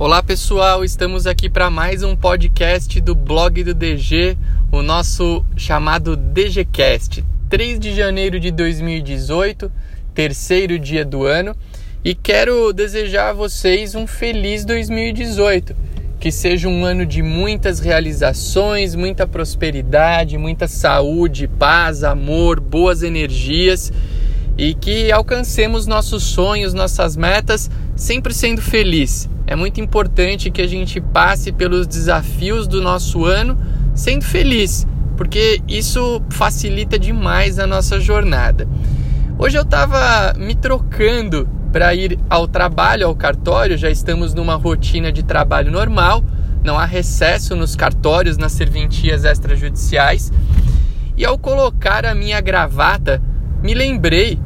Olá pessoal, estamos aqui para mais um podcast do blog do DG, o nosso chamado DGCast. 3 de janeiro de 2018, terceiro dia do ano, e quero desejar a vocês um feliz 2018. Que seja um ano de muitas realizações, muita prosperidade, muita saúde, paz, amor, boas energias e que alcancemos nossos sonhos, nossas metas, sempre sendo feliz. É muito importante que a gente passe pelos desafios do nosso ano sendo feliz, porque isso facilita demais a nossa jornada. Hoje eu estava me trocando para ir ao trabalho, ao cartório, já estamos numa rotina de trabalho normal, não há recesso nos cartórios, nas serventias extrajudiciais. E ao colocar a minha gravata, me lembrei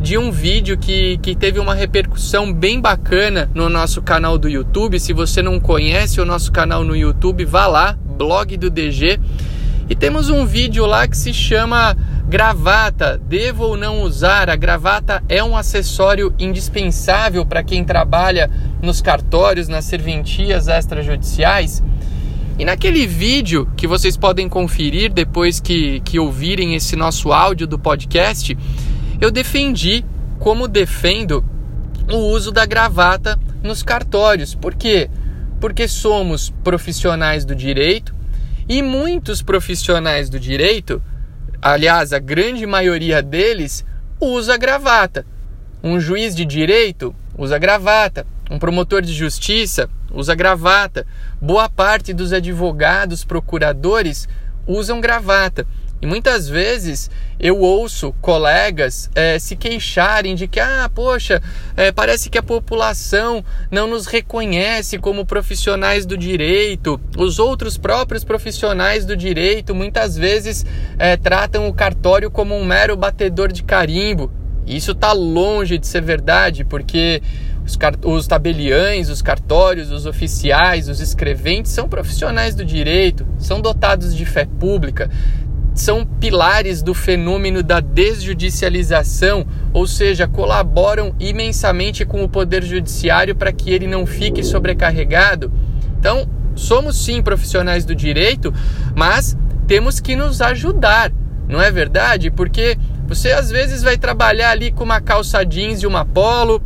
de um vídeo que, que teve uma repercussão bem bacana no nosso canal do YouTube. Se você não conhece o nosso canal no YouTube, vá lá, blog do DG. E temos um vídeo lá que se chama Gravata, devo ou não usar? A gravata é um acessório indispensável para quem trabalha nos cartórios, nas serventias extrajudiciais. E naquele vídeo que vocês podem conferir depois que, que ouvirem esse nosso áudio do podcast, eu defendi, como defendo, o uso da gravata nos cartórios. Por quê? Porque somos profissionais do direito e muitos profissionais do direito, aliás, a grande maioria deles, usa gravata. Um juiz de direito usa gravata, um promotor de justiça usa gravata, boa parte dos advogados, procuradores usam gravata. E muitas vezes eu ouço colegas é, se queixarem de que, ah, poxa, é, parece que a população não nos reconhece como profissionais do direito. Os outros próprios profissionais do direito muitas vezes é, tratam o cartório como um mero batedor de carimbo. E isso está longe de ser verdade, porque os, os tabeliães, os cartórios, os oficiais, os escreventes são profissionais do direito, são dotados de fé pública, são pilares do fenômeno da desjudicialização, ou seja, colaboram imensamente com o poder judiciário para que ele não fique sobrecarregado. Então, somos sim profissionais do direito, mas temos que nos ajudar, não é verdade? Porque você às vezes vai trabalhar ali com uma calça jeans e uma polo.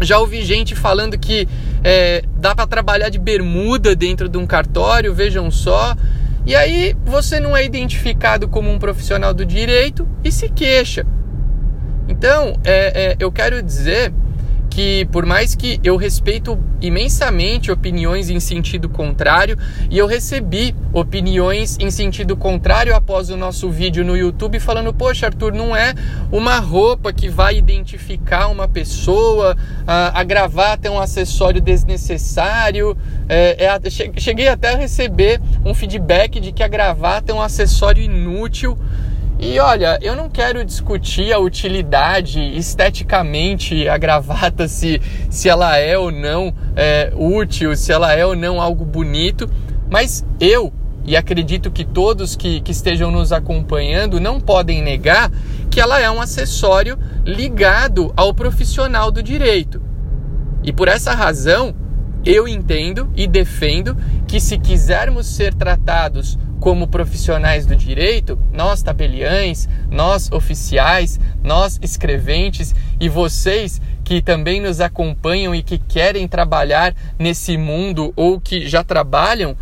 Já ouvi gente falando que é, dá para trabalhar de bermuda dentro de um cartório, vejam só. E aí você não é identificado como um profissional do direito e se queixa. Então, é, é, eu quero dizer que por mais que eu respeito imensamente opiniões em sentido contrário e eu recebi opiniões em sentido contrário após o nosso vídeo no YouTube falando poxa Arthur não é uma roupa que vai identificar uma pessoa a, a gravata é um acessório desnecessário é, é, cheguei até a receber um feedback de que a gravata é um acessório inútil e olha, eu não quero discutir a utilidade esteticamente a gravata, se, se ela é ou não é, útil, se ela é ou não algo bonito, mas eu, e acredito que todos que, que estejam nos acompanhando não podem negar que ela é um acessório ligado ao profissional do direito. E por essa razão, eu entendo e defendo que se quisermos ser tratados como profissionais do direito, nós tabeliães, nós oficiais, nós escreventes e vocês que também nos acompanham e que querem trabalhar nesse mundo ou que já trabalham,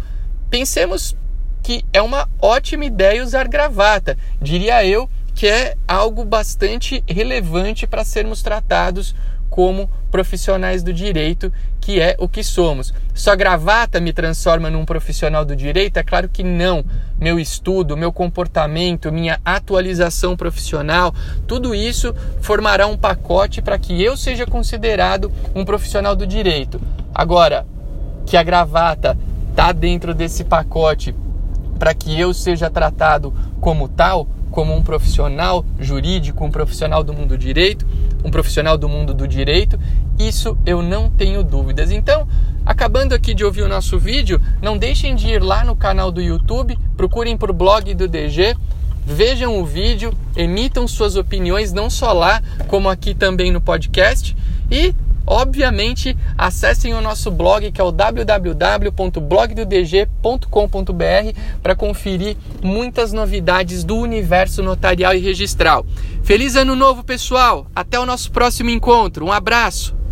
pensemos que é uma ótima ideia usar gravata. Diria eu que é algo bastante relevante para sermos tratados como profissionais do direito, que é o que somos. Só gravata me transforma num profissional do direito? É claro que não. Meu estudo, meu comportamento, minha atualização profissional, tudo isso formará um pacote para que eu seja considerado um profissional do direito. Agora, que a gravata está dentro desse pacote para que eu seja tratado como tal, como um profissional jurídico, um profissional do mundo do direito, um profissional do mundo do direito, isso eu não tenho dúvidas. Então, acabando aqui de ouvir o nosso vídeo, não deixem de ir lá no canal do YouTube, procurem por blog do DG, vejam o vídeo, emitam suas opiniões não só lá, como aqui também no podcast e obviamente, acessem o nosso blog que é o www.blogdodg.com.br para conferir muitas novidades do universo notarial e registral. Feliz ano novo, pessoal! Até o nosso próximo encontro. Um abraço!